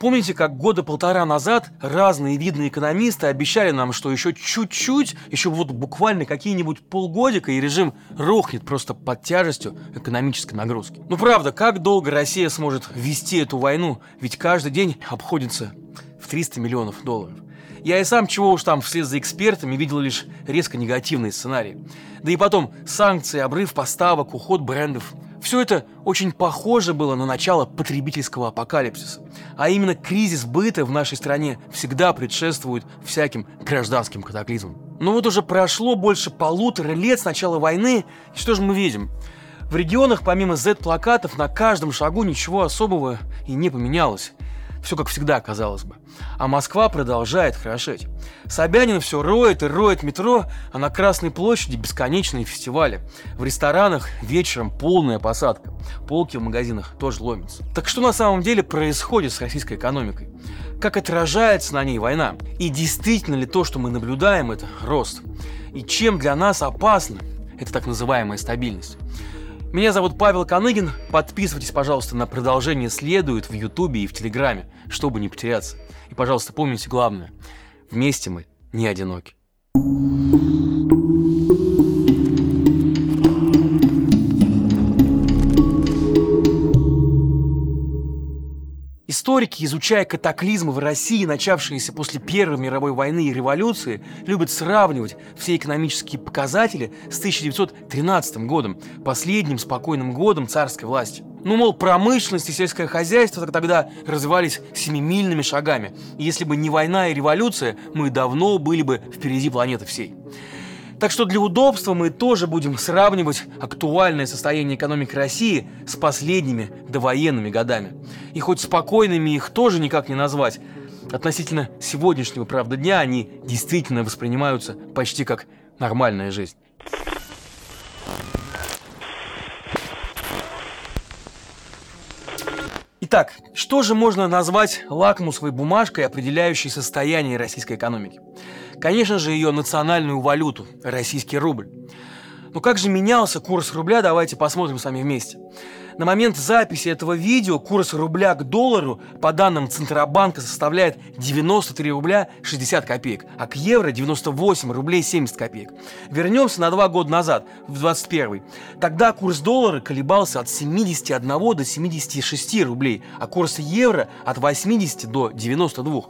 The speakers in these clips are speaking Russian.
Помните, как года полтора назад разные видные экономисты обещали нам, что еще чуть-чуть, еще вот буквально какие-нибудь полгодика, и режим рухнет просто под тяжестью экономической нагрузки. Ну правда, как долго Россия сможет вести эту войну? Ведь каждый день обходится в 300 миллионов долларов. Я и сам, чего уж там, вслед за экспертами, видел лишь резко негативные сценарии. Да и потом, санкции, обрыв поставок, уход брендов – все это очень похоже было на начало потребительского апокалипсиса. А именно кризис быта в нашей стране всегда предшествует всяким гражданским катаклизмам. Но вот уже прошло больше полутора лет с начала войны, и что же мы видим? В регионах помимо Z-плакатов на каждом шагу ничего особого и не поменялось. Все как всегда, казалось бы. А Москва продолжает хорошеть. Собянин все роет и роет метро, а на Красной площади бесконечные фестивали. В ресторанах вечером полная посадка. Полки в магазинах тоже ломятся. Так что на самом деле происходит с российской экономикой? Как отражается на ней война? И действительно ли то, что мы наблюдаем, это рост? И чем для нас опасно эта так называемая стабильность? Меня зовут Павел Коныгин. Подписывайтесь, пожалуйста, на продолжение «Следует» в Ютубе и в Телеграме, чтобы не потеряться. И, пожалуйста, помните главное. Вместе мы не одиноки. Историки, изучая катаклизмы в России, начавшиеся после Первой мировой войны и революции, любят сравнивать все экономические показатели с 1913 годом, последним спокойным годом царской власти. Ну, мол, промышленность и сельское хозяйство тогда развивались семимильными шагами. И если бы не война и революция, мы давно были бы впереди планеты всей. Так что для удобства мы тоже будем сравнивать актуальное состояние экономики России с последними довоенными годами. И хоть спокойными их тоже никак не назвать, относительно сегодняшнего, правда, дня они действительно воспринимаются почти как нормальная жизнь. Итак, что же можно назвать лакмусовой бумажкой, определяющей состояние российской экономики? Конечно же, ее национальную валюту – российский рубль. Но как же менялся курс рубля, давайте посмотрим с вами вместе. На момент записи этого видео курс рубля к доллару по данным Центробанка составляет 93 рубля 60 копеек, а к евро 98 рублей 70 копеек. Вернемся на два года назад, в 21 Тогда курс доллара колебался от 71 до 76 рублей, а курс евро от 80 до 92.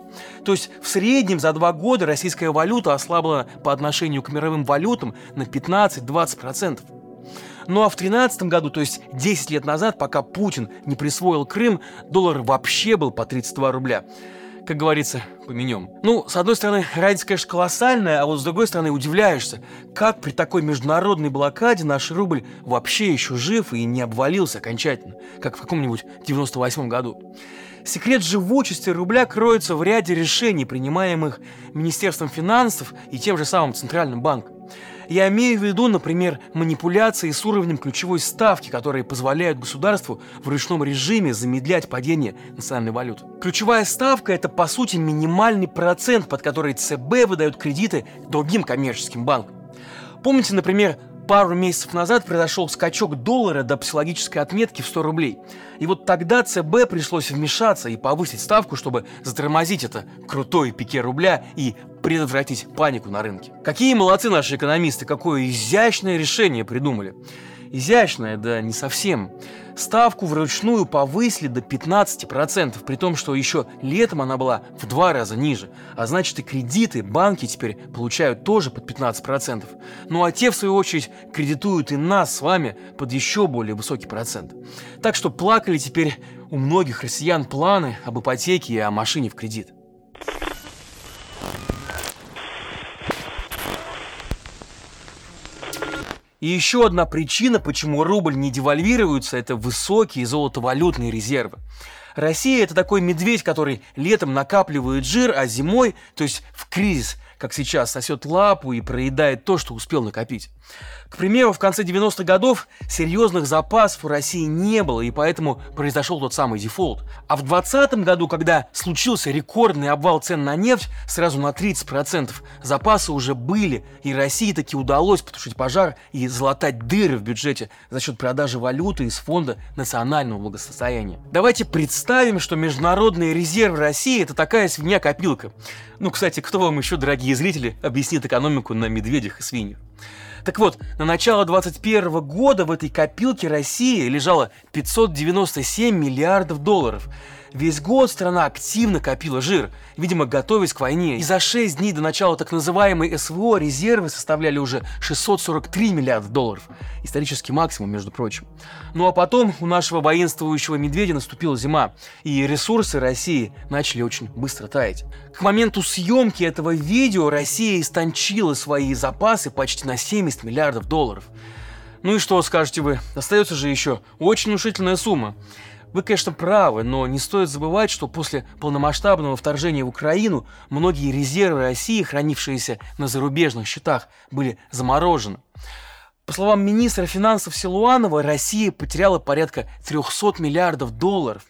То есть в среднем за два года российская валюта ослабла по отношению к мировым валютам на 15-20%. Ну а в 2013 году, то есть 10 лет назад, пока Путин не присвоил Крым, доллар вообще был по 32 рубля. Как говорится, поменем. Ну, с одной стороны, разница, конечно, колоссальная, а вот с другой стороны, удивляешься, как при такой международной блокаде наш рубль вообще еще жив и не обвалился окончательно, как в каком-нибудь 98 году. Секрет живучести рубля кроется в ряде решений, принимаемых Министерством финансов и тем же самым Центральным банком. Я имею в виду, например, манипуляции с уровнем ключевой ставки, которые позволяют государству в ручном режиме замедлять падение национальной валюты. Ключевая ставка – это, по сути, минимальный процент, под который ЦБ выдает кредиты другим коммерческим банкам. Помните, например, пару месяцев назад произошел скачок доллара до психологической отметки в 100 рублей. И вот тогда ЦБ пришлось вмешаться и повысить ставку, чтобы затормозить это крутое пике рубля и предотвратить панику на рынке. Какие молодцы наши экономисты, какое изящное решение придумали. Изящное, да не совсем. Ставку вручную повысили до 15%, при том, что еще летом она была в два раза ниже. А значит и кредиты банки теперь получают тоже под 15%. Ну а те, в свою очередь, кредитуют и нас с вами под еще более высокий процент. Так что плакали теперь у многих россиян планы об ипотеке и о машине в кредит. И еще одна причина, почему рубль не девальвируется, это высокие золотовалютные резервы. Россия – это такой медведь, который летом накапливает жир, а зимой, то есть в кризис, как сейчас, сосет лапу и проедает то, что успел накопить. К примеру, в конце 90-х годов серьезных запасов у России не было, и поэтому произошел тот самый дефолт. А в 2020 году, когда случился рекордный обвал цен на нефть, сразу на 30%, запасы уже были, и России таки удалось потушить пожар и залатать дыры в бюджете за счет продажи валюты из Фонда национального благосостояния. Давайте представим, что международные резервы России – это такая свинья-копилка. Ну, кстати, кто вам еще, дорогие зрители, объяснит экономику на медведях и свиньях? Так вот, на начало 2021 года в этой копилке России лежало 597 миллиардов долларов. Весь год страна активно копила жир, видимо, готовясь к войне. И за 6 дней до начала так называемой СВО резервы составляли уже 643 миллиарда долларов. Исторический максимум, между прочим. Ну а потом у нашего воинствующего медведя наступила зима, и ресурсы России начали очень быстро таять. К моменту съемки этого видео Россия истончила свои запасы почти на 70 миллиардов долларов. Ну и что, скажете вы, остается же еще очень внушительная сумма. Вы, конечно, правы, но не стоит забывать, что после полномасштабного вторжения в Украину многие резервы России, хранившиеся на зарубежных счетах, были заморожены. По словам министра финансов Силуанова, Россия потеряла порядка 300 миллиардов долларов.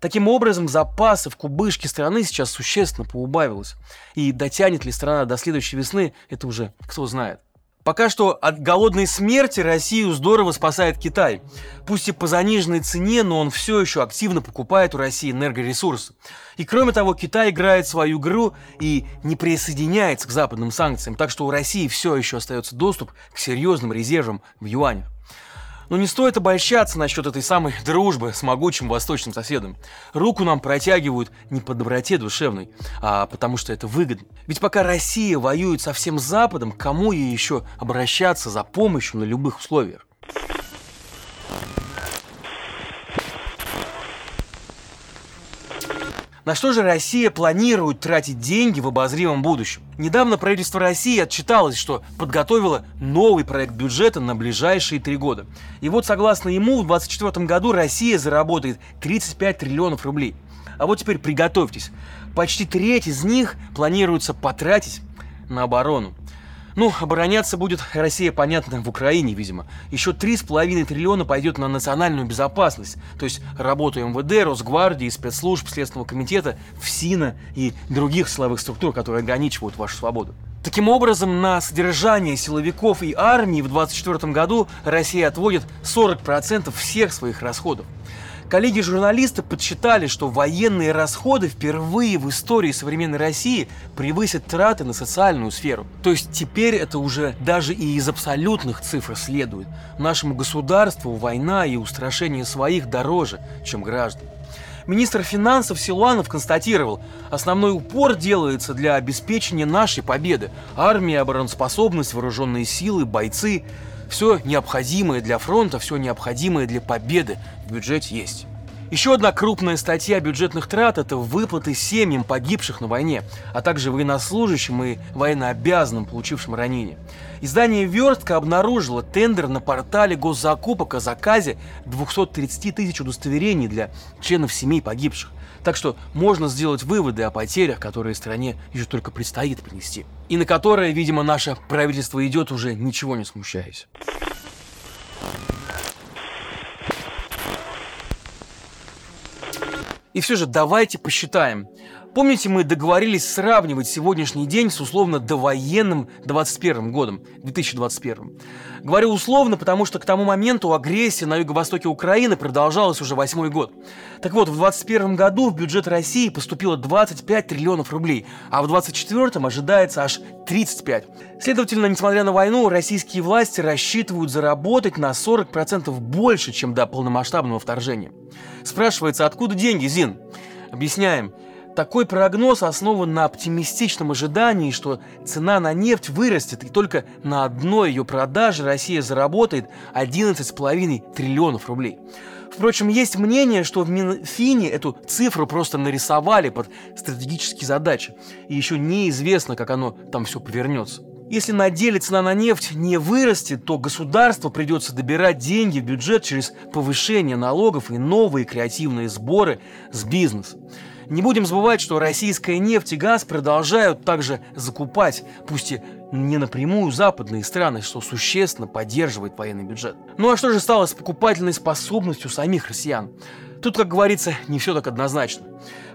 Таким образом, запасы в кубышке страны сейчас существенно поубавилось. И дотянет ли страна до следующей весны, это уже кто знает. Пока что от голодной смерти Россию здорово спасает Китай. Пусть и по заниженной цене, но он все еще активно покупает у России энергоресурсы. И кроме того, Китай играет свою игру и не присоединяется к западным санкциям, так что у России все еще остается доступ к серьезным резервам в юанях. Но не стоит обольщаться насчет этой самой дружбы с могучим восточным соседом. Руку нам протягивают не по доброте душевной, а потому что это выгодно. Ведь пока Россия воюет со всем Западом, кому ей еще обращаться за помощью на любых условиях? На что же Россия планирует тратить деньги в обозримом будущем? Недавно правительство России отчиталось, что подготовило новый проект бюджета на ближайшие три года. И вот согласно ему в 2024 году Россия заработает 35 триллионов рублей. А вот теперь приготовьтесь. Почти треть из них планируется потратить на оборону. Ну, обороняться будет Россия, понятно, в Украине, видимо. Еще 3,5 триллиона пойдет на национальную безопасность, то есть работу МВД, Росгвардии, спецслужб, Следственного комитета, ФСИНа и других силовых структур, которые ограничивают вашу свободу. Таким образом, на содержание силовиков и армии в 2024 году Россия отводит 40% всех своих расходов. Коллеги-журналисты подсчитали, что военные расходы впервые в истории современной России превысят траты на социальную сферу. То есть теперь это уже даже и из абсолютных цифр следует. Нашему государству война и устрашение своих дороже, чем граждан. Министр финансов Силуанов констатировал, основной упор делается для обеспечения нашей победы. Армия, обороноспособность, вооруженные силы, бойцы – все необходимое для фронта, все необходимое для победы в бюджете есть. Еще одна крупная статья бюджетных трат – это выплаты семьям погибших на войне, а также военнослужащим и военнообязанным, получившим ранения. Издание «Верстка» обнаружило тендер на портале госзакупок о заказе 230 тысяч удостоверений для членов семей погибших. Так что можно сделать выводы о потерях, которые стране еще только предстоит принести. И на которые, видимо, наше правительство идет уже ничего не смущаясь. И все же давайте посчитаем. Помните, мы договорились сравнивать сегодняшний день с условно довоенным 21 годом, 2021. Говорю условно, потому что к тому моменту агрессия на юго-востоке Украины продолжалась уже восьмой год. Так вот, в 2021 году в бюджет России поступило 25 триллионов рублей, а в 2024 ожидается аж 35. Следовательно, несмотря на войну, российские власти рассчитывают заработать на 40% больше, чем до полномасштабного вторжения. Спрашивается, откуда деньги, Зин? Объясняем. Такой прогноз основан на оптимистичном ожидании, что цена на нефть вырастет, и только на одной ее продаже Россия заработает 11,5 триллионов рублей. Впрочем, есть мнение, что в Минфине эту цифру просто нарисовали под стратегические задачи, и еще неизвестно, как оно там все повернется. Если на деле цена на нефть не вырастет, то государству придется добирать деньги в бюджет через повышение налогов и новые креативные сборы с бизнеса. Не будем забывать, что российская нефть и газ продолжают также закупать, пусть и не напрямую западные страны, что существенно поддерживает военный бюджет. Ну а что же стало с покупательной способностью самих россиян? Тут, как говорится, не все так однозначно.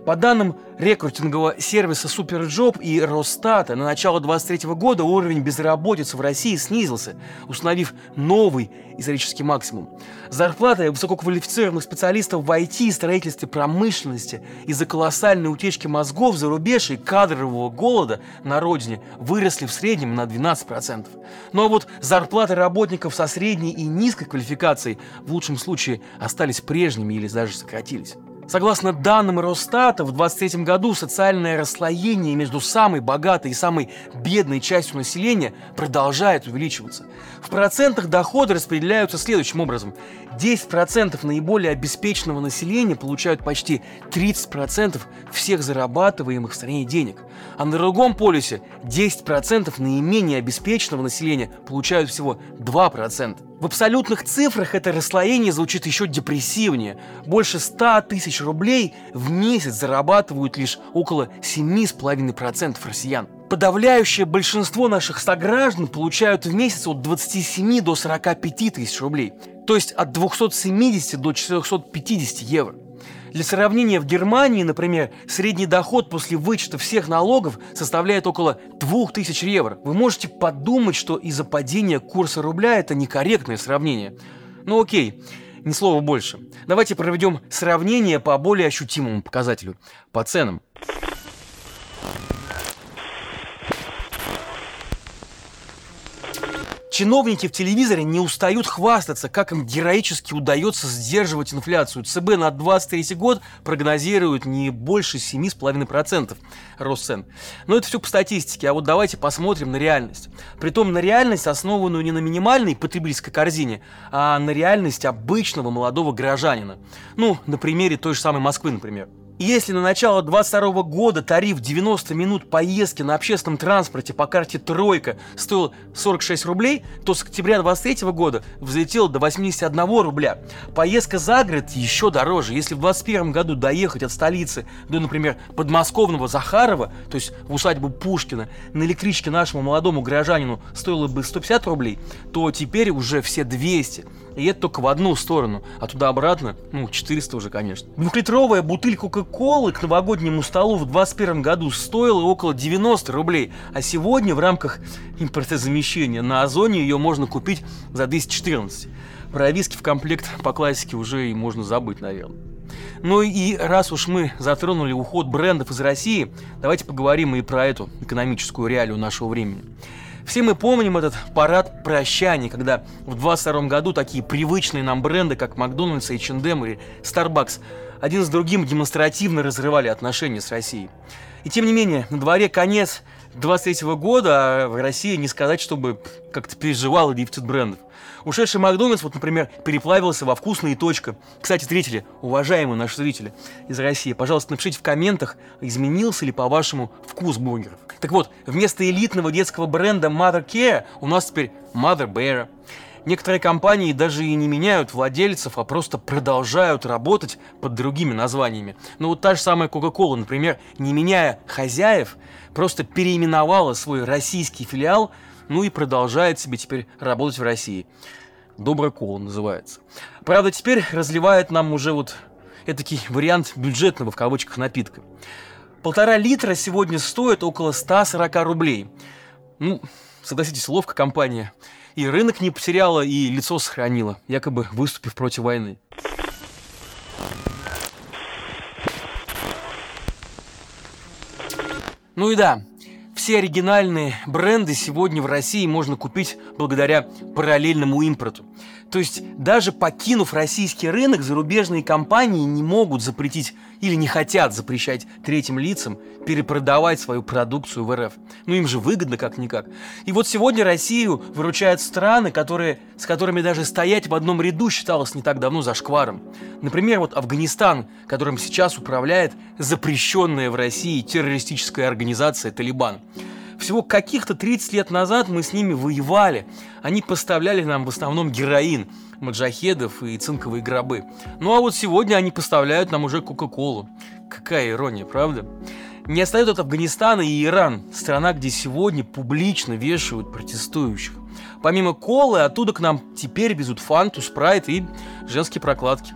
По данным рекрутингового сервиса SuperJob и Росстата, на начало 2023 года уровень безработицы в России снизился, установив новый исторический максимум. Зарплаты высококвалифицированных специалистов в IT, строительстве, промышленности из-за колоссальной утечки мозгов за рубеж и кадрового голода на родине выросли в среднем на 12%. Ну а вот зарплаты работников со средней и низкой квалификацией в лучшем случае остались прежними или даже сократились. Согласно данным Росстата, в 2023 году социальное расслоение между самой богатой и самой бедной частью населения продолжает увеличиваться. В процентах доходы распределяются следующим образом. 10% наиболее обеспеченного населения получают почти 30% всех зарабатываемых в стране денег. А на другом полюсе 10% наименее обеспеченного населения получают всего 2%. В абсолютных цифрах это расслоение звучит еще депрессивнее. Больше 100 тысяч рублей в месяц зарабатывают лишь около 7,5% россиян. Подавляющее большинство наших сограждан получают в месяц от 27 до 45 тысяч рублей, то есть от 270 до 450 евро. Для сравнения, в Германии, например, средний доход после вычета всех налогов составляет около 2000 евро. Вы можете подумать, что из-за падения курса рубля это некорректное сравнение. Ну окей, ни слова больше. Давайте проведем сравнение по более ощутимому показателю, по ценам. Чиновники в телевизоре не устают хвастаться, как им героически удается сдерживать инфляцию. ЦБ на 23 год прогнозирует не больше 7,5% рост цен. Но это все по статистике, а вот давайте посмотрим на реальность. Притом на реальность, основанную не на минимальной потребительской корзине, а на реальность обычного молодого горожанина. Ну, на примере той же самой Москвы, например. Если на начало 22 года тариф 90 минут поездки на общественном транспорте по карте «Тройка» стоил 46 рублей, то с октября 23 года взлетел до 81 рубля. Поездка за город еще дороже. Если в 21 году доехать от столицы до, например, подмосковного Захарова, то есть в усадьбу Пушкина, на электричке нашему молодому гражданину стоило бы 150 рублей, то теперь уже все 200. И это только в одну сторону, а туда-обратно, ну, 400 уже, конечно. Двухлитровая бутыль Кока-Колы к новогоднему столу в 2021 году стоила около 90 рублей, а сегодня в рамках импортозамещения на Озоне ее можно купить за 214. Про виски в комплект по классике уже и можно забыть, наверное. Ну и раз уж мы затронули уход брендов из России, давайте поговорим и про эту экономическую реалию нашего времени. Все мы помним этот парад прощаний, когда в 22 году такие привычные нам бренды, как Макдональдс, H&M или Starbucks, один с другим демонстративно разрывали отношения с Россией. И тем не менее, на дворе конец 23 года, а в России не сказать, чтобы как-то переживал дефицит брендов. Ушедший Макдональдс, вот, например, переплавился во вкусные точка. Кстати, зрители, уважаемые наши зрители из России, пожалуйста, напишите в комментах, изменился ли, по-вашему, вкус бургеров. Так вот, вместо элитного детского бренда Mother Care у нас теперь Mother Bear. Некоторые компании даже и не меняют владельцев, а просто продолжают работать под другими названиями. Ну вот та же самая Coca-Cola, например, не меняя хозяев, просто переименовала свой российский филиал ну и продолжает себе теперь работать в России. Добрая кола называется. Правда, теперь разливает нам уже вот этакий вариант бюджетного в кавычках напитка. Полтора литра сегодня стоит около 140 рублей. Ну, согласитесь, ловко компания. И рынок не потеряла, и лицо сохранила, якобы выступив против войны. Ну и да, все оригинальные бренды сегодня в России можно купить благодаря параллельному импорту. То есть даже покинув российский рынок, зарубежные компании не могут запретить или не хотят запрещать третьим лицам перепродавать свою продукцию в РФ. Ну им же выгодно как-никак. И вот сегодня Россию выручают страны, которые, с которыми даже стоять в одном ряду считалось не так давно зашкваром. Например, вот Афганистан, которым сейчас управляет запрещенная в России террористическая организация «Талибан». Всего каких-то 30 лет назад мы с ними воевали. Они поставляли нам в основном героин, маджахедов и цинковые гробы. Ну а вот сегодня они поставляют нам уже Кока-Колу. Какая ирония, правда? Не остается от Афганистана и Иран, страна, где сегодня публично вешают протестующих. Помимо колы, оттуда к нам теперь везут фанту, спрайт и женские прокладки.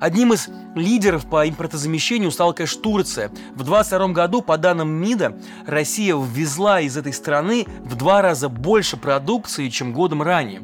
Одним из лидеров по импортозамещению стала, конечно, Турция. В 2022 году, по данным МИДа, Россия ввезла из этой страны в два раза больше продукции, чем годом ранее.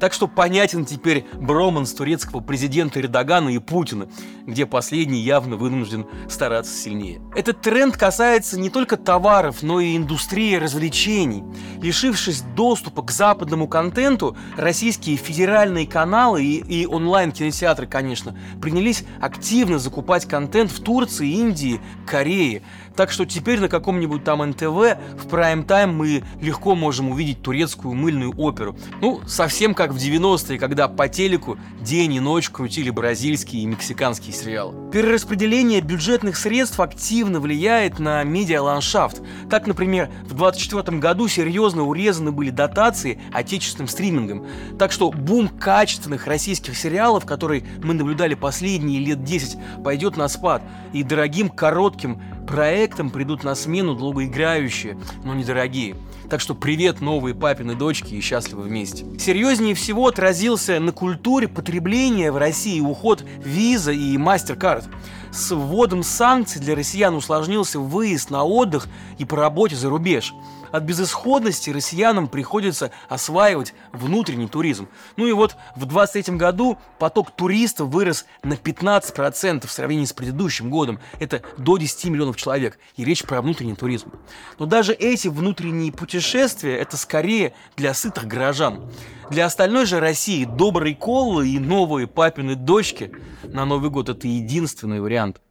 Так что понятен теперь броманс турецкого президента Эрдогана и Путина, где последний явно вынужден стараться сильнее. Этот тренд касается не только товаров, но и индустрии развлечений. Лишившись доступа к западному контенту, российские федеральные каналы и, и онлайн-кинотеатры, конечно, принялись активно закупать контент в Турции, Индии, Корее. Так что теперь на каком-нибудь там НТВ в прайм-тайм мы легко можем увидеть турецкую мыльную оперу. Ну, совсем как в 90-е, когда по телеку день и ночь крутили бразильские и мексиканские сериалы. Перераспределение бюджетных средств активно влияет на медиаландшафт. Так, например, в 24 году серьезно урезаны были дотации отечественным стримингам. Так что бум качественных российских сериалов, который мы наблюдали последние лет 10, пойдет на спад. И дорогим коротким проектам придут на смену долгоиграющие, но недорогие. Так что привет, новые папины дочки и счастливы вместе. Серьезнее всего отразился на культуре потребления в России уход виза и MasterCard. С вводом санкций для россиян усложнился выезд на отдых и по работе за рубеж – от безысходности россиянам приходится осваивать внутренний туризм. Ну и вот в 2023 году поток туристов вырос на 15% в сравнении с предыдущим годом. Это до 10 миллионов человек. И речь про внутренний туризм. Но даже эти внутренние путешествия – это скорее для сытых горожан. Для остальной же России добрые колы и новые папины дочки на Новый год – это единственный вариант –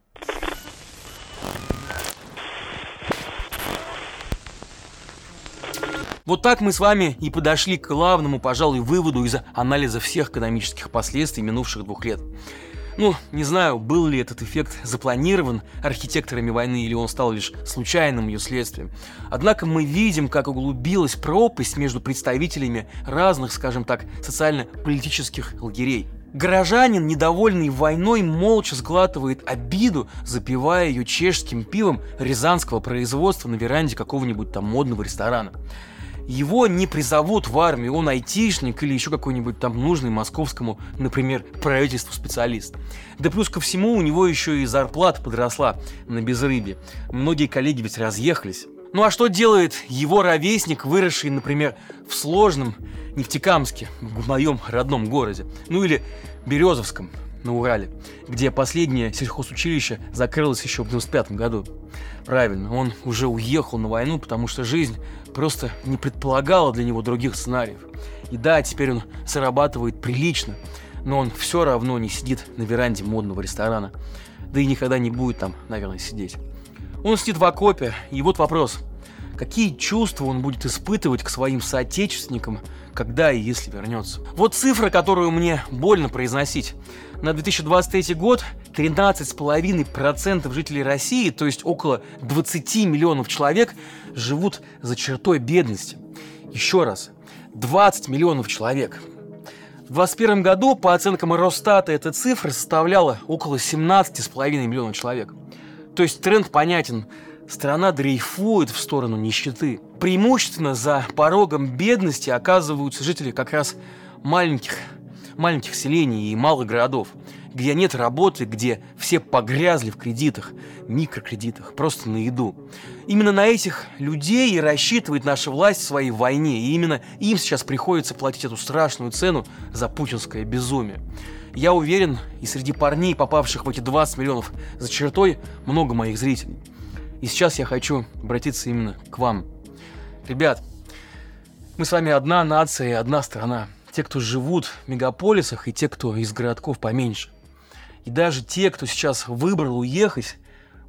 Вот так мы с вами и подошли к главному, пожалуй, выводу из анализа всех экономических последствий минувших двух лет. Ну, не знаю, был ли этот эффект запланирован архитекторами войны или он стал лишь случайным ее следствием. Однако мы видим, как углубилась пропасть между представителями разных, скажем так, социально-политических лагерей. Горожанин, недовольный войной, молча сглатывает обиду, запивая ее чешским пивом рязанского производства на веранде какого-нибудь там модного ресторана его не призовут в армию, он айтишник или еще какой-нибудь там нужный московскому, например, правительству специалист. Да плюс ко всему у него еще и зарплата подросла на безрыбье. Многие коллеги ведь разъехались. Ну а что делает его ровесник, выросший, например, в сложном Нефтекамске, в моем родном городе, ну или Березовском, на Урале, где последнее сельхозучилище закрылось еще в 95 году. Правильно, он уже уехал на войну, потому что жизнь просто не предполагала для него других сценариев. И да, теперь он зарабатывает прилично, но он все равно не сидит на веранде модного ресторана. Да и никогда не будет там, наверное, сидеть. Он сидит в окопе, и вот вопрос. Какие чувства он будет испытывать к своим соотечественникам, когда и если вернется? Вот цифра, которую мне больно произносить. На 2023 год 13,5% жителей России, то есть около 20 миллионов человек, живут за чертой бедности. Еще раз, 20 миллионов человек. В 2021 году, по оценкам Росстата, эта цифра составляла около 17,5 миллионов человек. То есть тренд понятен. Страна дрейфует в сторону нищеты. Преимущественно за порогом бедности оказываются жители как раз маленьких, маленьких селений и малых городов – где нет работы, где все погрязли в кредитах, микрокредитах, просто на еду. Именно на этих людей и рассчитывает наша власть в своей войне, и именно им сейчас приходится платить эту страшную цену за путинское безумие. Я уверен, и среди парней, попавших в эти 20 миллионов за чертой, много моих зрителей. И сейчас я хочу обратиться именно к вам. Ребят, мы с вами одна нация и одна страна. Те, кто живут в мегаполисах, и те, кто из городков поменьше. И даже те, кто сейчас выбрал уехать,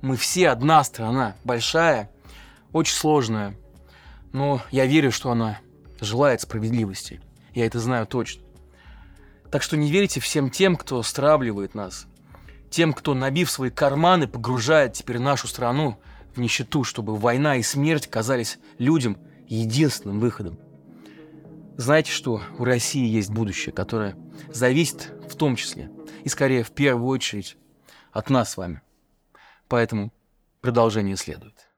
мы все одна страна, большая, очень сложная. Но я верю, что она желает справедливости. Я это знаю точно. Так что не верите всем тем, кто стравливает нас. Тем, кто, набив свои карманы, погружает теперь нашу страну в нищету, чтобы война и смерть казались людям единственным выходом. Знаете что? У России есть будущее, которое зависит в том числе – и скорее в первую очередь от нас с вами. Поэтому продолжение следует.